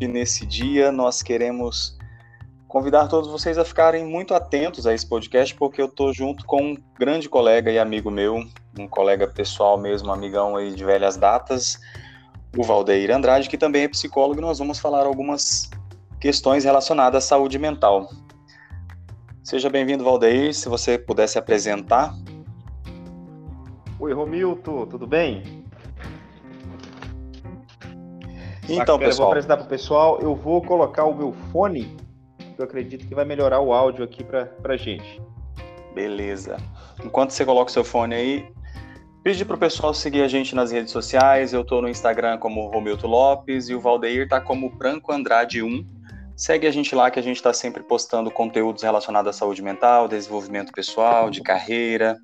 E nesse dia nós queremos convidar todos vocês a ficarem muito atentos a esse podcast, porque eu estou junto com um grande colega e amigo meu, um colega pessoal mesmo, amigão aí de velhas datas, o Valdeir Andrade, que também é psicólogo, e nós vamos falar algumas questões relacionadas à saúde mental. Seja bem-vindo, Valdeir, se você pudesse apresentar. Oi, Romilton, tudo bem? Então, pessoal. Eu vou apresentar para o pessoal. Eu vou colocar o meu fone, que eu acredito que vai melhorar o áudio aqui para a gente. Beleza. Enquanto você coloca o seu fone aí, pedir para o pessoal seguir a gente nas redes sociais. Eu estou no Instagram como Romilton Lopes e o Valdeir está como Branco Andrade 1. Segue a gente lá que a gente está sempre postando conteúdos relacionados à saúde mental, desenvolvimento pessoal, de carreira,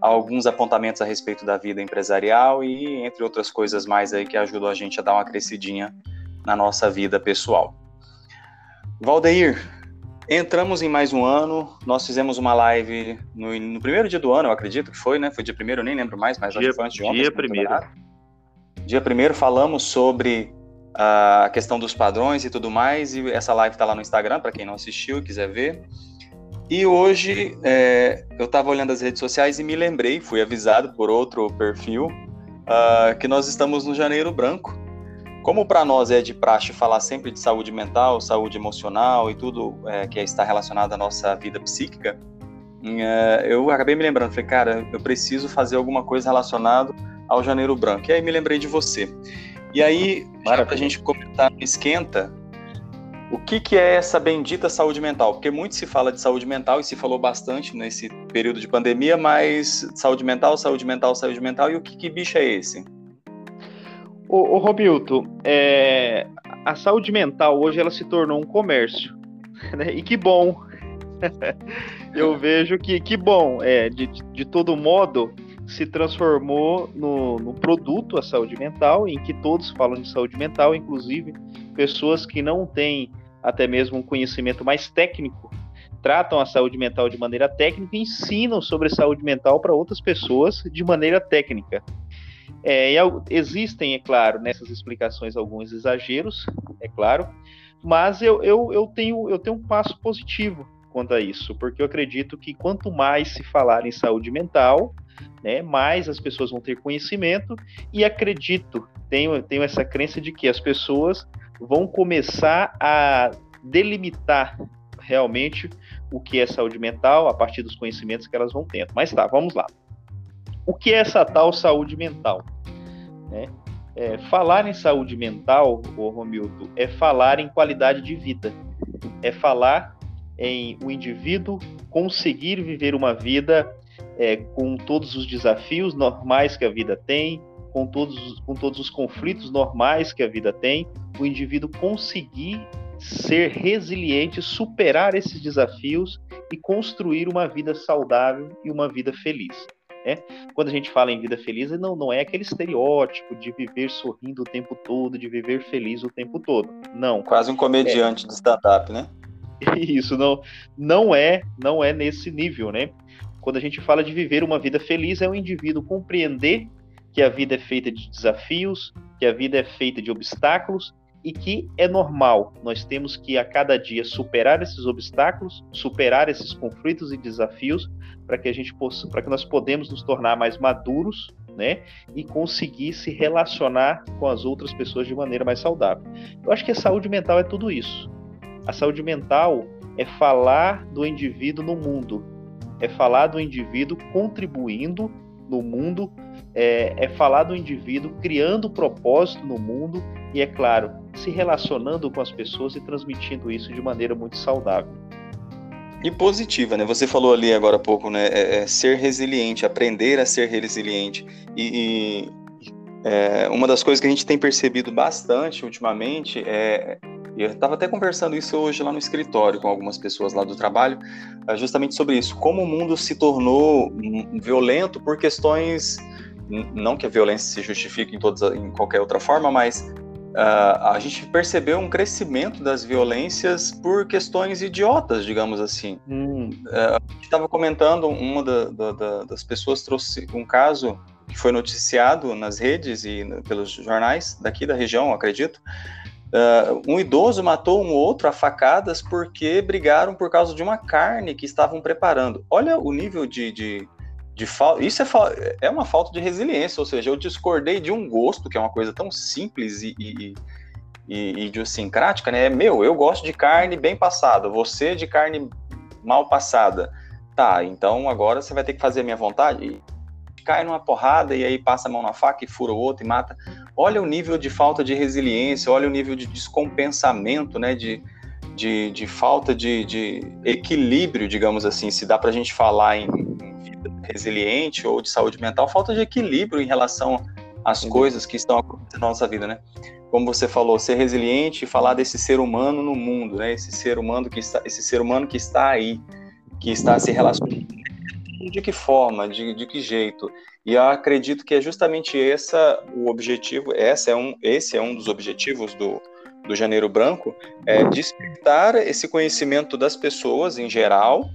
alguns apontamentos a respeito da vida empresarial e entre outras coisas mais aí que ajudam a gente a dar uma crescidinha na nossa vida pessoal. Valdeir, entramos em mais um ano, nós fizemos uma live no, no primeiro dia do ano, eu acredito que foi, né? Foi dia primeiro, nem lembro mais, mas dia, acho que foi antes de ontem. Dia primeiro. Dia primeiro falamos sobre a questão dos padrões e tudo mais, e essa live está lá no Instagram, para quem não assistiu e quiser ver. E hoje é, eu estava olhando as redes sociais e me lembrei, fui avisado por outro perfil, uh, que nós estamos no Janeiro Branco. Como para nós é de praxe falar sempre de saúde mental, saúde emocional e tudo é, que está relacionado à nossa vida psíquica, é, eu acabei me lembrando, falei, cara, eu preciso fazer alguma coisa relacionada ao Janeiro Branco. E aí me lembrei de você. E aí, para a gente comentar esquenta, o que, que é essa bendita saúde mental? Porque muito se fala de saúde mental e se falou bastante nesse período de pandemia, mas saúde mental, saúde mental, saúde mental, e o que, que bicho é esse? Ô, ô Robilto, é, a saúde mental hoje ela se tornou um comércio, né? E que bom. Eu vejo que que bom, é, de, de todo modo, se transformou no, no, produto a saúde mental, em que todos falam de saúde mental, inclusive pessoas que não têm até mesmo um conhecimento mais técnico, tratam a saúde mental de maneira técnica e ensinam sobre saúde mental para outras pessoas de maneira técnica. É, existem, é claro, nessas explicações alguns exageros, é claro, mas eu, eu, eu, tenho, eu tenho um passo positivo quanto a isso, porque eu acredito que quanto mais se falar em saúde mental, né, mais as pessoas vão ter conhecimento e acredito, tenho, tenho essa crença de que as pessoas vão começar a delimitar realmente o que é saúde mental a partir dos conhecimentos que elas vão tendo. Mas tá, vamos lá. O que é essa tal saúde mental? Né? É, falar em saúde mental, ô Romildo, é falar em qualidade de vida. É falar em o indivíduo conseguir viver uma vida é, com todos os desafios normais que a vida tem, com todos, com todos os conflitos normais que a vida tem, o indivíduo conseguir ser resiliente, superar esses desafios e construir uma vida saudável e uma vida feliz. Né? Quando a gente fala em vida feliz, não, não é aquele estereótipo de viver sorrindo o tempo todo, de viver feliz o tempo todo. Não. Quase um comediante é. de stand-up, né? Isso não, não é, não é nesse nível, né? Quando a gente fala de viver uma vida feliz, é o indivíduo compreender que a vida é feita de desafios, que a vida é feita de obstáculos e que é normal. Nós temos que a cada dia superar esses obstáculos, superar esses conflitos e desafios para que a gente possa, para que nós podemos nos tornar mais maduros, né, e conseguir se relacionar com as outras pessoas de maneira mais saudável. Eu acho que a saúde mental é tudo isso. A saúde mental é falar do indivíduo no mundo, é falar do indivíduo contribuindo no mundo, é, é falar do indivíduo criando propósito no mundo e, é claro, se relacionando com as pessoas e transmitindo isso de maneira muito saudável. E positiva, né? Você falou ali agora há pouco, né? É, é ser resiliente, aprender a ser resiliente. E, e é, uma das coisas que a gente tem percebido bastante ultimamente é eu estava até conversando isso hoje lá no escritório com algumas pessoas lá do trabalho, é, justamente sobre isso, como o mundo se tornou violento por questões, não que a violência se justifique em, todas, em qualquer outra forma, mas uh, a gente percebeu um crescimento das violências por questões idiotas, digamos assim. Hum. Uh, a gente estava comentando, uma da, da, da, das pessoas trouxe um caso que foi noticiado nas redes e pelos jornais daqui da região, acredito, Uh, um idoso matou um outro a facadas porque brigaram por causa de uma carne que estavam preparando. Olha o nível de, de, de falta. Isso é, é uma falta de resiliência, ou seja, eu discordei de um gosto, que é uma coisa tão simples e, e, e, e idiosincrática, né? É meu, eu gosto de carne bem passada, você de carne mal passada. Tá, então agora você vai ter que fazer a minha vontade cai numa porrada e aí passa a mão na faca e fura o outro e mata. Olha o nível de falta de resiliência, olha o nível de descompensamento, né? De, de, de falta de, de, equilíbrio, digamos assim, se dá para a gente falar em, em, vida resiliente ou de saúde mental, falta de equilíbrio em relação às uhum. coisas que estão acontecendo na nossa vida, né? Como você falou, ser resiliente e falar desse ser humano no mundo, né? Esse ser humano que está, esse ser humano que está aí, que está se relacionando de que forma, de, de que jeito. E eu acredito que é justamente essa o objetivo, essa é um, esse é um dos objetivos do, do Janeiro Branco, é despertar esse conhecimento das pessoas em geral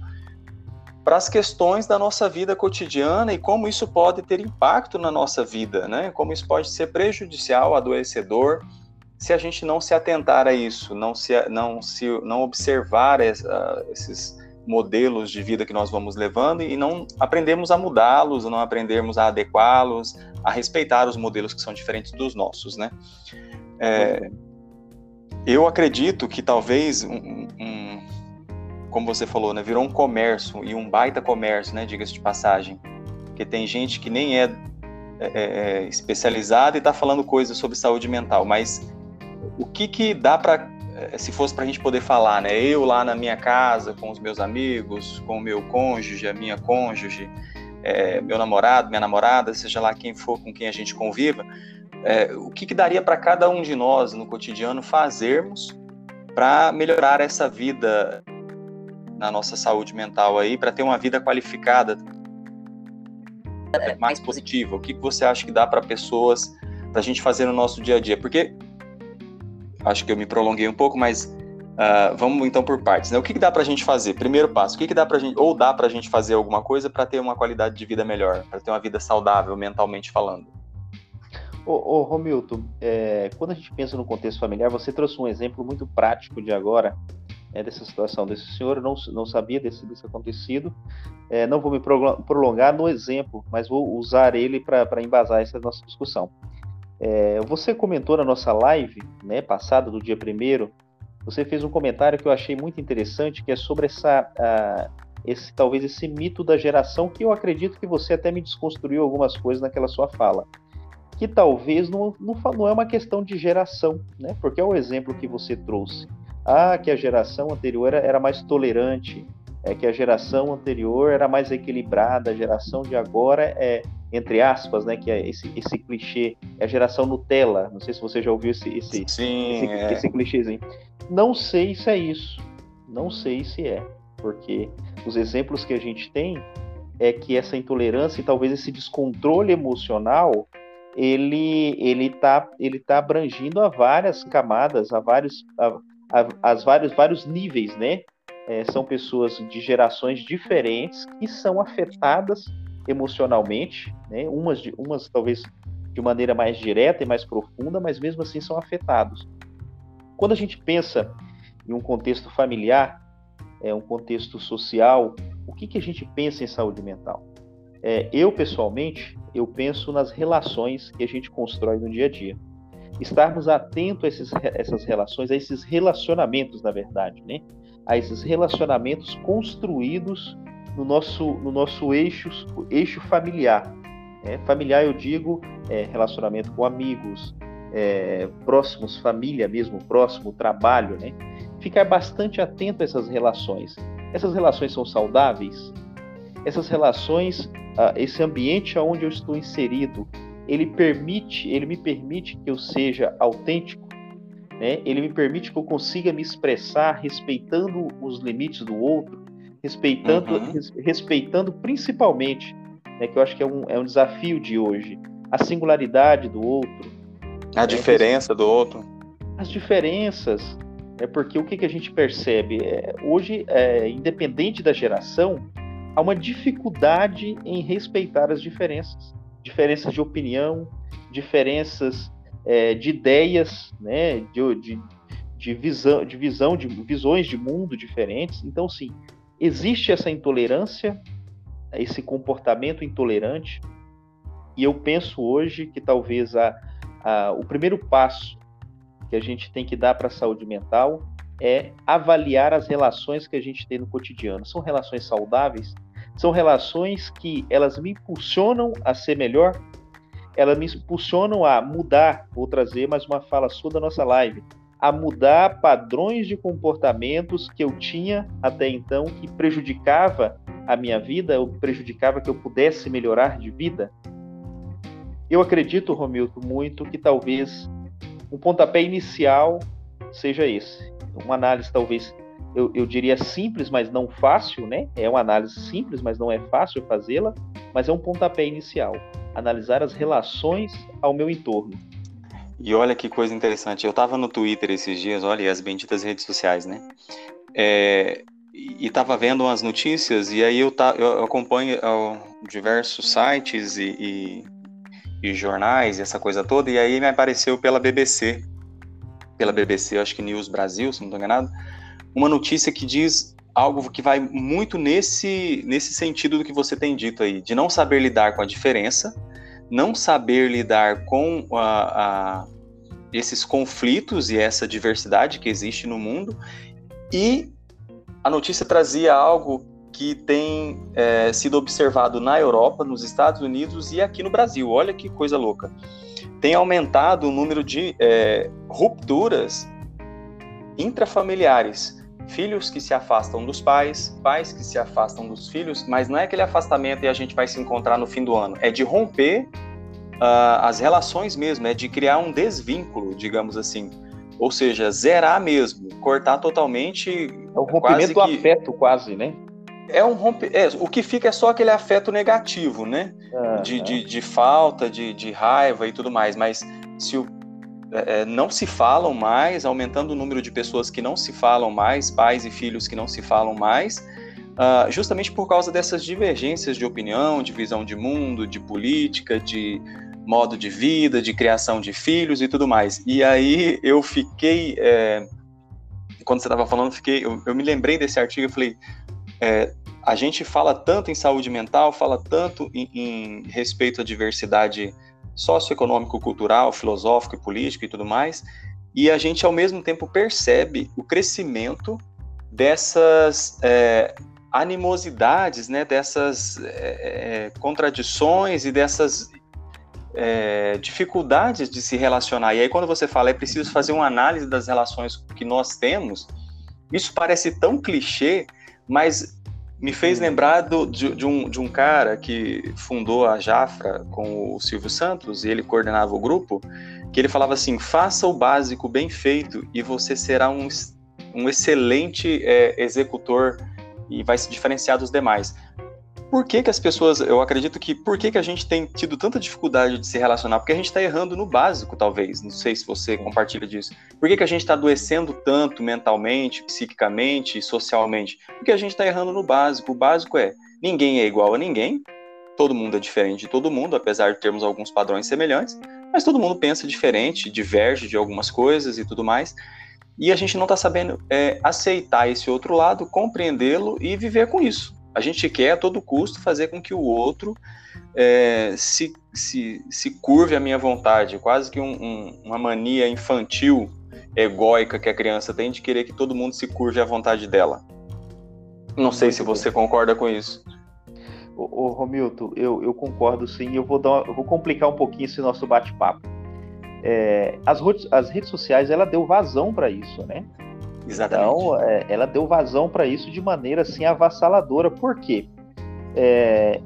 para as questões da nossa vida cotidiana e como isso pode ter impacto na nossa vida, né? Como isso pode ser prejudicial, adoecedor, se a gente não se atentar a isso, não se não se não observar essa, esses modelos de vida que nós vamos levando e não aprendemos a mudá-los, não aprendemos a adequá-los, a respeitar os modelos que são diferentes dos nossos, né? É, eu acredito que talvez um, um, como você falou, né, virou um comércio e um baita comércio, né, diga-se de passagem, porque tem gente que nem é, é, é especializada e está falando coisas sobre saúde mental, mas o que que dá para é, se fosse para a gente poder falar, né? Eu lá na minha casa, com os meus amigos, com o meu cônjuge, a minha cônjuge, é, meu namorado, minha namorada, seja lá quem for com quem a gente conviva, é, o que, que daria para cada um de nós no cotidiano fazermos para melhorar essa vida na nossa saúde mental aí, para ter uma vida qualificada, mais positiva? O que, que você acha que dá para pessoas, para a gente fazer no nosso dia a dia? Porque acho que eu me prolonguei um pouco, mas uh, vamos então por partes. Né? O que, que dá para a gente fazer? Primeiro passo, o que, que dá para gente, ou dá para a gente fazer alguma coisa para ter uma qualidade de vida melhor, para ter uma vida saudável mentalmente falando? Ô, ô Romilton, é, quando a gente pensa no contexto familiar, você trouxe um exemplo muito prático de agora, é, dessa situação desse senhor, não, não sabia desse, desse acontecido, é, não vou me prolongar no exemplo, mas vou usar ele para embasar essa nossa discussão. É, você comentou na nossa live, né, passada, do dia primeiro, você fez um comentário que eu achei muito interessante, que é sobre essa, a, esse talvez esse mito da geração, que eu acredito que você até me desconstruiu algumas coisas naquela sua fala, que talvez não, não, não é uma questão de geração, né? Porque é o exemplo que você trouxe. Ah, que a geração anterior era, era mais tolerante, é que a geração anterior era mais equilibrada, a geração de agora é, entre aspas, né, que é esse, esse clichê, é a geração Nutella. Não sei se você já ouviu esse, esse, Sim, esse, é. esse clichêzinho. Não sei se é isso. Não sei se é. Porque os exemplos que a gente tem é que essa intolerância e talvez esse descontrole emocional ele ele tá ele tá abrangindo a várias camadas, a vários a, a, as vários vários níveis, né? é, são pessoas de gerações diferentes que são afetadas emocionalmente, né? umas, de, umas talvez de maneira mais direta e mais profunda, mas mesmo assim são afetados. Quando a gente pensa em um contexto familiar, é, um contexto social, o que, que a gente pensa em saúde mental? É, eu, pessoalmente, eu penso nas relações que a gente constrói no dia a dia. Estarmos atentos a esses, essas relações, a esses relacionamentos, na verdade, né? a esses relacionamentos construídos no nosso, no nosso eixo, eixo familiar. É, familiar, eu digo, é, relacionamento com amigos, é, próximos, família mesmo, próximo, trabalho, né? Ficar bastante atento a essas relações. Essas relações são saudáveis? Essas relações, ah, esse ambiente onde eu estou inserido, ele permite, ele me permite que eu seja autêntico? né? Ele me permite que eu consiga me expressar respeitando os limites do outro, respeitando, uhum. res, respeitando principalmente, né, que eu acho que é um, é um desafio de hoje, a singularidade do outro. A né? diferença do outro. As diferenças, é porque o que, que a gente percebe? É, hoje, é, independente da geração, há uma dificuldade em respeitar as diferenças. Diferenças de opinião, diferenças é, de ideias, né, de, de, de visão, de visão, de visões de mundo diferentes. Então, sim, existe essa intolerância, esse comportamento intolerante, e eu penso hoje que talvez a, a, o primeiro passo que a gente tem que dar para a saúde mental é avaliar as relações que a gente tem no cotidiano. São relações saudáveis? São relações que elas me impulsionam a ser melhor? Elas me impulsionam a mudar, vou trazer mais uma fala sua da nossa live, a mudar padrões de comportamentos que eu tinha até então que prejudicava a minha vida, ou prejudicava que eu pudesse melhorar de vida? Eu acredito, Romilton, muito que talvez um pontapé inicial seja esse. Uma análise talvez eu, eu, diria simples, mas não fácil, né? É uma análise simples, mas não é fácil fazê-la, mas é um pontapé inicial. Analisar as relações ao meu entorno. E olha que coisa interessante. Eu estava no Twitter esses dias, olha, as benditas redes sociais, né? É, e estava vendo umas notícias, e aí eu, eu acompanho diversos sites e, e, e jornais, essa coisa toda, e aí me apareceu pela BBC, pela BBC, acho que News Brasil, se não estou enganado, uma notícia que diz algo que vai muito nesse, nesse sentido do que você tem dito aí, de não saber lidar com a diferença, não saber lidar com a, a, esses conflitos e essa diversidade que existe no mundo, e a notícia trazia algo que tem é, sido observado na Europa, nos Estados Unidos e aqui no Brasil. Olha que coisa louca. Tem aumentado o número de é, rupturas intrafamiliares filhos que se afastam dos pais, pais que se afastam dos filhos, mas não é aquele afastamento e a gente vai se encontrar no fim do ano, é de romper uh, as relações mesmo, é de criar um desvínculo, digamos assim. Ou seja, zerar mesmo, cortar totalmente. É o rompimento do que... afeto, quase, né? É um rompe... É, o que fica é só aquele afeto negativo, né? Ah, de, de, de, falta, de, de raiva e tudo mais. Mas se o é, é, não se falam mais, aumentando o número de pessoas que não se falam mais, pais e filhos que não se falam mais, uh, justamente por causa dessas divergências de opinião, de visão de mundo, de política, de modo de vida, de criação de filhos e tudo mais. E aí eu fiquei, é, quando você estava falando, fiquei, eu, eu, me lembrei desse artigo e falei, é, a gente fala tanto em saúde mental, fala tanto em, em respeito à diversidade socioeconômico, cultural, filosófico e político e tudo mais, e a gente ao mesmo tempo percebe o crescimento dessas é, animosidades, né, dessas é, é contradições e dessas é, dificuldades de se relacionar. E aí quando você fala é preciso fazer uma análise das relações que nós temos, isso parece tão clichê, mas me fez lembrar do, de, de, um, de um cara que fundou a Jafra com o Silvio Santos, e ele coordenava o grupo, que ele falava assim: faça o básico bem feito e você será um, um excelente é, executor e vai se diferenciar dos demais por que, que as pessoas, eu acredito que, por que, que a gente tem tido tanta dificuldade de se relacionar? Porque a gente está errando no básico, talvez. Não sei se você compartilha disso. Por que, que a gente está adoecendo tanto mentalmente, psiquicamente, socialmente? Porque a gente está errando no básico. O básico é: ninguém é igual a ninguém, todo mundo é diferente de todo mundo, apesar de termos alguns padrões semelhantes, mas todo mundo pensa diferente, diverge de algumas coisas e tudo mais. E a gente não está sabendo é, aceitar esse outro lado, compreendê-lo e viver com isso. A gente quer a todo custo fazer com que o outro é, se, se, se curve à minha vontade, quase que um, um, uma mania infantil, egóica que a criança tem de querer que todo mundo se curve à vontade dela. Não sei se você concorda com isso. Ô, ô Romilton, eu, eu concordo sim. Eu vou, dar, eu vou complicar um pouquinho esse nosso bate-papo. É, as, as redes sociais, ela deu vazão para isso, né? Exatamente. Então, é, ela deu vazão para isso de maneira assim avassaladora. Por quê? É,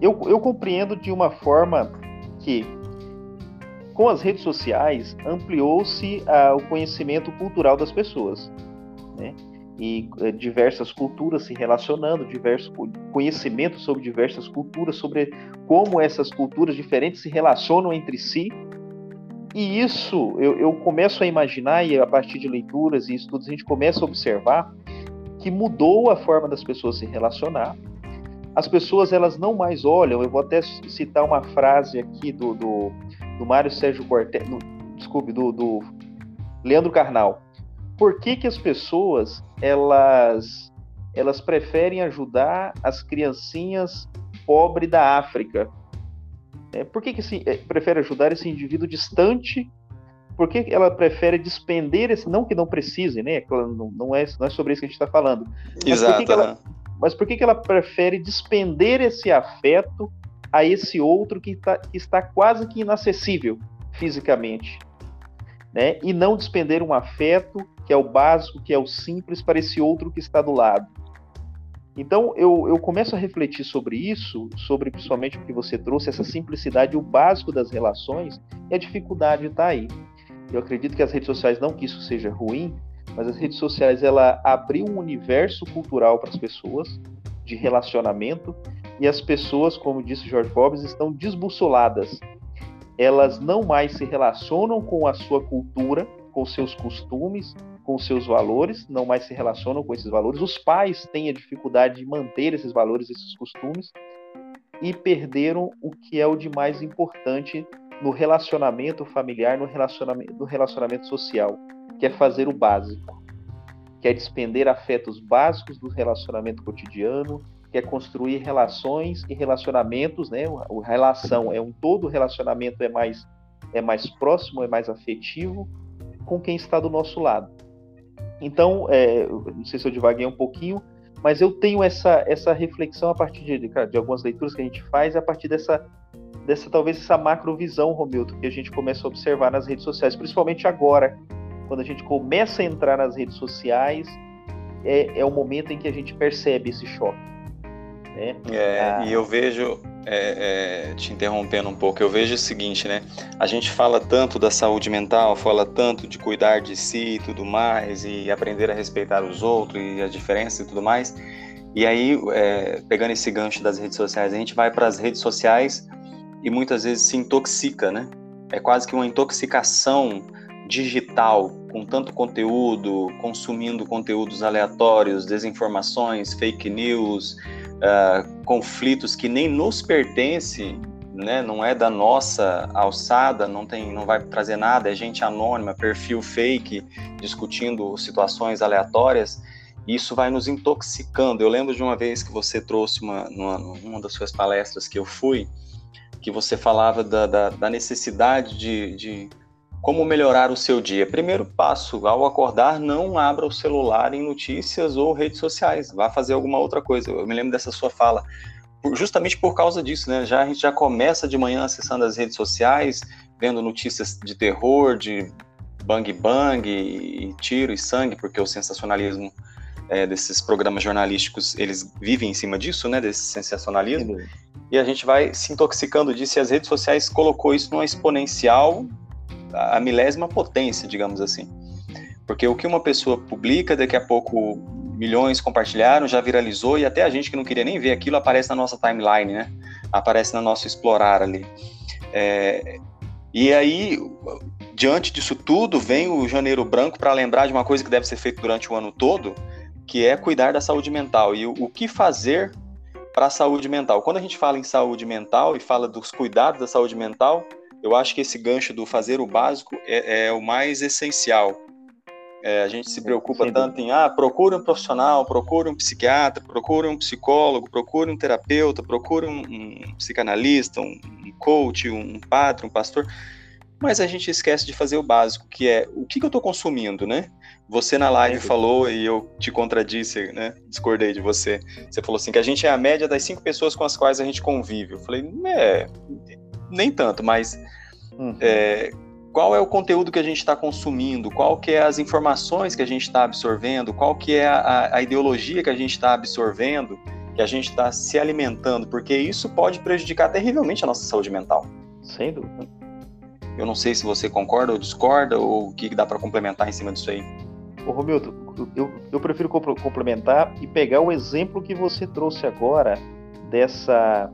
eu, eu compreendo de uma forma que, com as redes sociais, ampliou-se o conhecimento cultural das pessoas. Né? E é, diversas culturas se relacionando, diversos conhecimentos sobre diversas culturas, sobre como essas culturas diferentes se relacionam entre si e isso eu, eu começo a imaginar, e a partir de leituras e estudos, a gente começa a observar que mudou a forma das pessoas se relacionar. As pessoas elas não mais olham, eu vou até citar uma frase aqui do, do, do Mário Sérgio Cortez, desculpe, do, do Leandro Carnal. por que, que as pessoas elas elas preferem ajudar as criancinhas pobres da África? É, por que, que se, é, prefere ajudar esse indivíduo distante? Por que ela prefere despender esse. Não que não precise, né? Não, não, é, não é sobre isso que a gente está falando. Mas Exato. Por que que ela, mas por que, que ela prefere despender esse afeto a esse outro que, tá, que está quase que inacessível fisicamente? Né? E não despender um afeto que é o básico, que é o simples, para esse outro que está do lado. Então eu, eu começo a refletir sobre isso, sobre principalmente o que você trouxe, essa simplicidade, o básico das relações, e a dificuldade está aí. Eu acredito que as redes sociais, não que isso seja ruim, mas as redes sociais ela abriu um universo cultural para as pessoas de relacionamento e as pessoas, como disse George Forbes, estão desbussoladas. Elas não mais se relacionam com a sua cultura, com seus costumes, com seus valores, não mais se relacionam com esses valores. Os pais têm a dificuldade de manter esses valores, esses costumes, e perderam o que é o de mais importante no relacionamento familiar, no relacionamento, no relacionamento social, que é fazer o básico, que é despender afetos básicos do relacionamento cotidiano, que é construir relações e relacionamentos, né? O relação é um todo, o relacionamento é mais é mais próximo, é mais afetivo com quem está do nosso lado. Então, é, não sei se eu divaguei um pouquinho, mas eu tenho essa, essa reflexão a partir de, de algumas leituras que a gente faz, a partir dessa, dessa talvez essa macrovisão, Romildo, que a gente começa a observar nas redes sociais, principalmente agora, quando a gente começa a entrar nas redes sociais, é, é o momento em que a gente percebe esse choque. Né? É, ah, e eu vejo é, é, te interrompendo um pouco, eu vejo o seguinte, né? A gente fala tanto da saúde mental, fala tanto de cuidar de si e tudo mais, e aprender a respeitar os outros e a diferença e tudo mais. E aí, é, pegando esse gancho das redes sociais, a gente vai para as redes sociais e muitas vezes se intoxica, né? É quase que uma intoxicação digital, com tanto conteúdo, consumindo conteúdos aleatórios, desinformações, fake news, uh, conflitos que nem nos pertencem, né, não é da nossa alçada, não tem, não vai trazer nada, é gente anônima, perfil fake, discutindo situações aleatórias, isso vai nos intoxicando. Eu lembro de uma vez que você trouxe uma, numa, numa das suas palestras que eu fui, que você falava da, da, da necessidade de, de como melhorar o seu dia? Primeiro passo, ao acordar, não abra o celular em notícias ou redes sociais. Vá fazer alguma outra coisa. Eu me lembro dessa sua fala. Justamente por causa disso, né? Já, a gente já começa de manhã acessando as redes sociais, vendo notícias de terror, de bang bang, e tiro e sangue, porque o sensacionalismo é, desses programas jornalísticos, eles vivem em cima disso, né? Desse sensacionalismo. E a gente vai se intoxicando disso e as redes sociais colocou isso numa exponencial a milésima potência, digamos assim. Porque o que uma pessoa publica, daqui a pouco milhões compartilharam, já viralizou e até a gente que não queria nem ver aquilo aparece na nossa timeline, né? Aparece no nosso explorar ali. É, e aí, diante disso tudo, vem o Janeiro Branco para lembrar de uma coisa que deve ser feita durante o ano todo, que é cuidar da saúde mental. E o, o que fazer para a saúde mental? Quando a gente fala em saúde mental e fala dos cuidados da saúde mental, eu acho que esse gancho do fazer o básico é, é o mais essencial. É, a gente se preocupa Sim. tanto em, ah, procure um profissional, procure um psiquiatra, procure um psicólogo, procure um terapeuta, procure um, um psicanalista, um, um, coach, um padre, um pastor, mas a gente esquece de fazer o básico, que é o que, que eu estou consumindo, né? Você na live falou e eu te contradisse, né? Discordei de você. Você falou assim que a gente é a média das cinco pessoas com as quais a gente convive. Eu falei, é, nem tanto, mas uhum. é, qual é o conteúdo que a gente está consumindo, qual que é as informações que a gente está absorvendo, qual que é a, a ideologia que a gente está absorvendo, que a gente está se alimentando, porque isso pode prejudicar terrivelmente a nossa saúde mental. Sem dúvida. Eu não sei se você concorda ou discorda, ou o que dá para complementar em cima disso aí. Ô, Romildo, eu, eu prefiro complementar e pegar o exemplo que você trouxe agora dessa,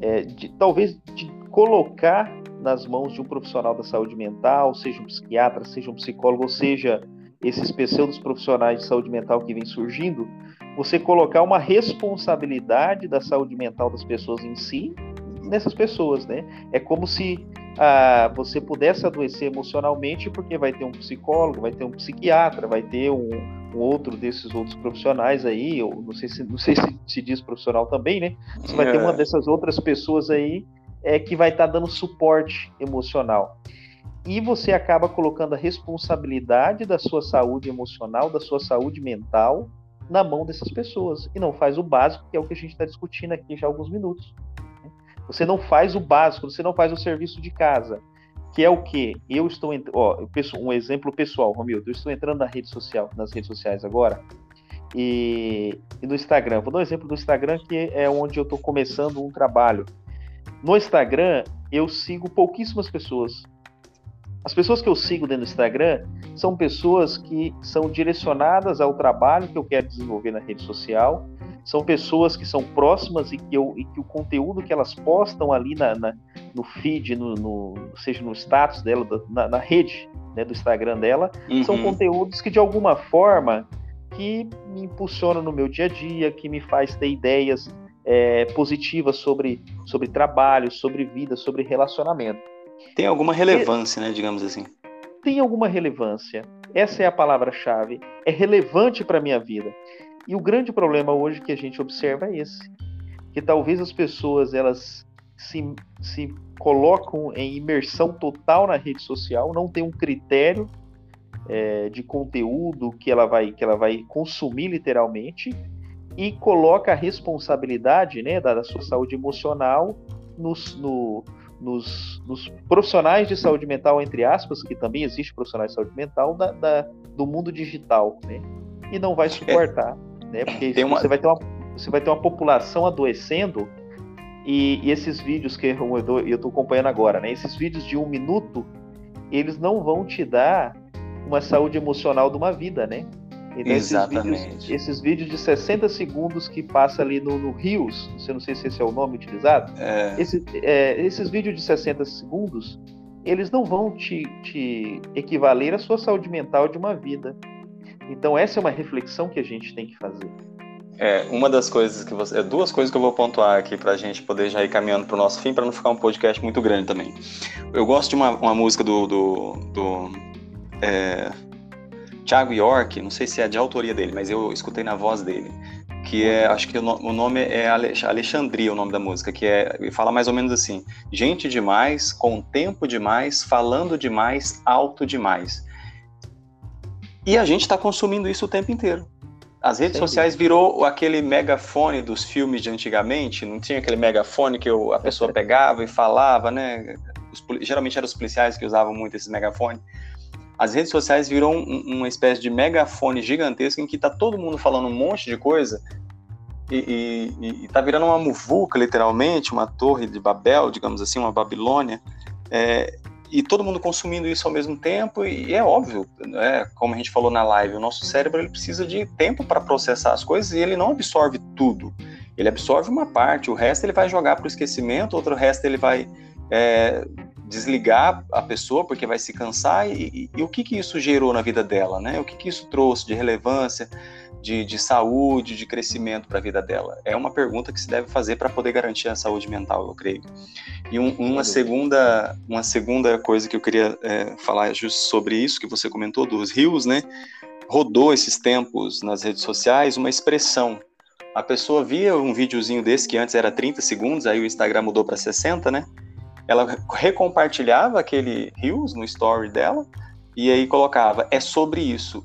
é, de, talvez de colocar nas mãos de um profissional da saúde mental, seja um psiquiatra, seja um psicólogo, ou seja, esses pseudos profissionais de saúde mental que vêm surgindo, você colocar uma responsabilidade da saúde mental das pessoas em si nessas pessoas, né? É como se ah, você pudesse adoecer emocionalmente porque vai ter um psicólogo, vai ter um psiquiatra, vai ter um, um outro desses outros profissionais aí, ou não sei se não sei se, se diz profissional também, né? Você vai ter uma é. dessas outras pessoas aí é, que vai estar tá dando suporte emocional. E você acaba colocando a responsabilidade da sua saúde emocional, da sua saúde mental, na mão dessas pessoas. E não faz o básico, que é o que a gente está discutindo aqui já há alguns minutos. Você não faz o básico, você não faz o serviço de casa, que é o que? Eu estou, ó, um exemplo pessoal, Romildo, eu estou entrando na rede social, nas redes sociais agora, e, e no Instagram. Vou dar um exemplo do Instagram, que é onde eu estou começando um trabalho. No Instagram, eu sigo pouquíssimas pessoas. As pessoas que eu sigo dentro do Instagram são pessoas que são direcionadas ao trabalho que eu quero desenvolver na rede social, são pessoas que são próximas e que, eu, e que o conteúdo que elas postam ali na, na no feed, no, no, seja no status dela, na, na rede né, do Instagram dela, uhum. são conteúdos que de alguma forma que me impulsionam no meu dia a dia, que me faz ter ideias é, positivas sobre, sobre trabalho, sobre vida, sobre relacionamento. Tem alguma relevância, e, né, digamos assim. Tem alguma relevância. Essa é a palavra-chave. É relevante para a minha vida. E o grande problema hoje que a gente observa é esse, que talvez as pessoas elas se, se colocam em imersão total na rede social, não tem um critério é, de conteúdo que ela vai que ela vai consumir literalmente e coloca a responsabilidade né, da, da sua saúde emocional nos, no, nos, nos, profissionais de saúde mental, entre aspas, que também existe profissionais de saúde mental, da, da do mundo digital, né? E não vai suportar né? Porque uma... você, vai ter uma, você vai ter uma população adoecendo e, e esses vídeos que eu estou acompanhando agora, né? Esses vídeos de um minuto, eles não vão te dar uma saúde emocional de uma vida, né? Então, Exatamente. Esses vídeos, esses vídeos, de 60 segundos que passa ali no, no Rios, eu não sei se esse é o nome utilizado, é... Esse, é, esses vídeos de 60 segundos, eles não vão te, te equivaler à sua saúde mental de uma vida. Então essa é uma reflexão que a gente tem que fazer. É, uma das coisas que você. É duas coisas que eu vou pontuar aqui para a gente poder já ir caminhando para o nosso fim, para não ficar um podcast muito grande também. Eu gosto de uma, uma música do. do, do é, Thiago York, não sei se é de autoria dele, mas eu escutei na voz dele. Que é, acho que o, nome é Alexandria, o nome da música, que é. Fala mais ou menos assim: gente demais, com tempo demais, falando demais, alto demais. E a gente está consumindo isso o tempo inteiro. As redes sociais virou aquele megafone dos filmes de antigamente, não tinha aquele megafone que a pessoa pegava e falava, né? Os, geralmente eram os policiais que usavam muito esse megafone. As redes sociais virou um, uma espécie de megafone gigantesco em que está todo mundo falando um monte de coisa e, e, e tá virando uma muvuca, literalmente, uma torre de Babel, digamos assim, uma Babilônia. É, e todo mundo consumindo isso ao mesmo tempo, e é óbvio, né, como a gente falou na live, o nosso cérebro ele precisa de tempo para processar as coisas e ele não absorve tudo. Ele absorve uma parte, o resto ele vai jogar para o esquecimento, outro resto ele vai é, desligar a pessoa porque vai se cansar. E, e, e, o que, que isso gerou na vida dela, né? O que, que isso trouxe de relevância? de, de saúde, de crescimento para a vida dela? É uma pergunta que se deve fazer para poder garantir a saúde mental, eu creio. E um, uma, segunda, uma segunda coisa que eu queria é, falar justo sobre isso que você comentou, dos rios, né? Rodou esses tempos nas redes sociais uma expressão. A pessoa via um videozinho desse que antes era 30 segundos, aí o Instagram mudou para 60, né? Ela recompartilhava aquele rios no story dela e aí colocava: é sobre isso.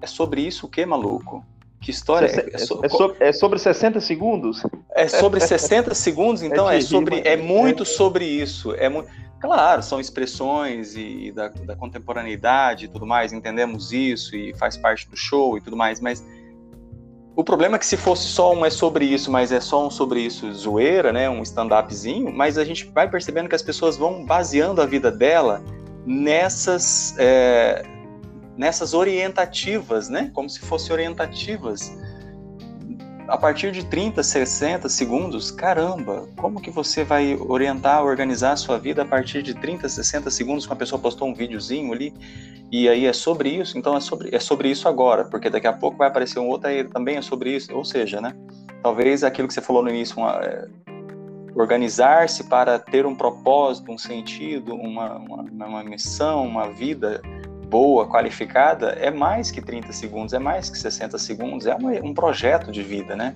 É sobre isso o que, maluco? Que história é? É, so, é, sobre, é sobre 60 segundos? É sobre 60 segundos, então é, é sobre é muito sobre isso. É muito, claro, são expressões e da, da contemporaneidade e tudo mais, entendemos isso e faz parte do show e tudo mais, mas o problema é que se fosse só um é sobre isso, mas é só um sobre isso zoeira, né, um stand-upzinho, mas a gente vai percebendo que as pessoas vão baseando a vida dela nessas é, nessas orientativas, né? Como se fossem orientativas. A partir de 30, 60 segundos, caramba, como que você vai orientar, organizar a sua vida a partir de 30, 60 segundos que uma pessoa postou um videozinho ali e aí é sobre isso, então é sobre, é sobre isso agora, porque daqui a pouco vai aparecer um outro aí também é sobre isso, ou seja, né? Talvez aquilo que você falou no início, uma, é, organizar-se para ter um propósito, um sentido, uma, uma, uma missão, uma vida boa, qualificada, é mais que 30 segundos, é mais que 60 segundos, é uma, um projeto de vida, né?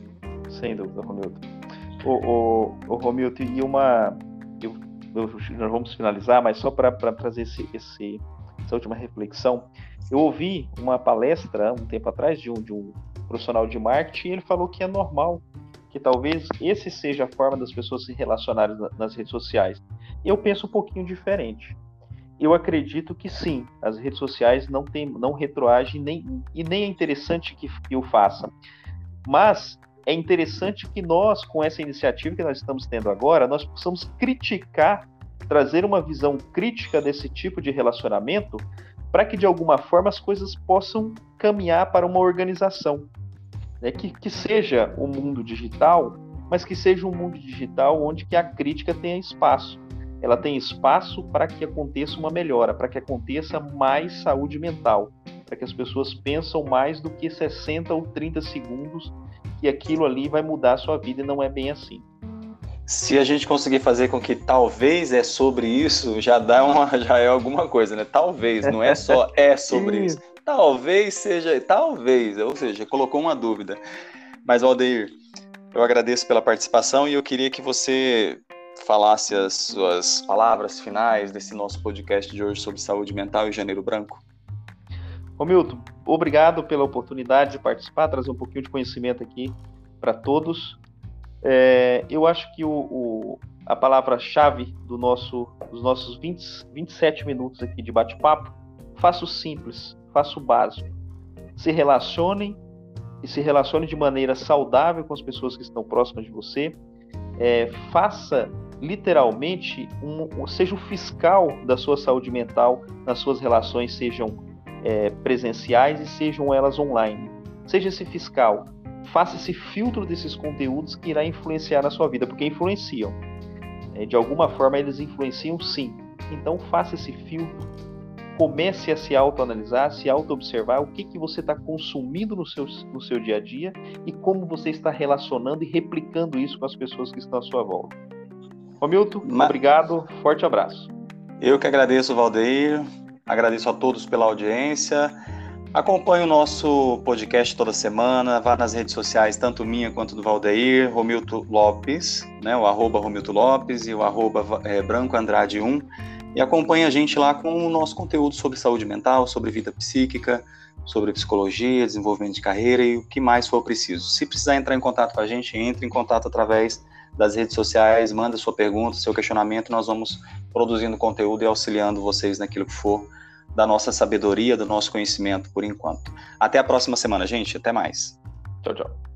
Sem dúvida, Romilton. O, o, o Romilton, e uma. Eu, eu, nós vamos finalizar, mas só para trazer esse, esse, essa última reflexão. Eu ouvi uma palestra um tempo atrás de um, de um profissional de marketing e ele falou que é normal que talvez esse seja a forma das pessoas se relacionarem nas redes sociais. Eu penso um pouquinho diferente. Eu acredito que sim, as redes sociais não tem, não retroagem nem, e nem é interessante que, o faça. Mas é interessante que nós, com essa iniciativa que nós estamos tendo agora, nós possamos criticar, trazer uma visão crítica desse tipo de relacionamento, para que de alguma forma as coisas possam caminhar para uma organização né, que, que seja o um mundo digital, mas que seja um mundo digital onde que a crítica tenha espaço. Ela tem espaço para que aconteça uma melhora, para que aconteça mais saúde mental, para que as pessoas pensam mais do que 60 ou 30 segundos que aquilo ali vai mudar a sua vida e não é bem assim. Se a gente conseguir fazer com que talvez é sobre isso, já dá uma, já é alguma coisa, né? Talvez, não é só é sobre isso. Talvez seja, talvez, ou seja, colocou uma dúvida. Mas, Aldeir, eu agradeço pela participação e eu queria que você falasse as suas palavras finais desse nosso podcast de hoje sobre saúde mental e janeiro branco. Ô Milton, obrigado pela oportunidade de participar, trazer um pouquinho de conhecimento aqui para todos. É, eu acho que o, o a palavra-chave do nosso, dos nossos 20, 27 minutos aqui de bate-papo, faça o simples, faça o básico. Se relacionem e se relacione de maneira saudável com as pessoas que estão próximas de você. É, faça literalmente um, seja o fiscal da sua saúde mental nas suas relações, sejam é, presenciais e sejam elas online. Seja esse fiscal. Faça esse filtro desses conteúdos que irá influenciar na sua vida, porque influenciam. É, de alguma forma eles influenciam sim. Então faça esse filtro, comece a se autoanalisar, se auto-observar o que, que você está consumindo no seu, no seu dia a dia e como você está relacionando e replicando isso com as pessoas que estão à sua volta. Romilton, obrigado, forte abraço. Eu que agradeço, Valdeir, agradeço a todos pela audiência. Acompanhe o nosso podcast toda semana, vá nas redes sociais, tanto minha quanto do Valdeir, Romilton Lopes, né, o arroba Romilton Lopes e o arroba é, Branco Andrade 1 e acompanhe a gente lá com o nosso conteúdo sobre saúde mental, sobre vida psíquica, sobre psicologia, desenvolvimento de carreira e o que mais for preciso. Se precisar entrar em contato com a gente, entre em contato através das redes sociais, manda sua pergunta, seu questionamento, nós vamos produzindo conteúdo e auxiliando vocês naquilo que for da nossa sabedoria, do nosso conhecimento por enquanto. Até a próxima semana, gente. Até mais. Tchau, tchau.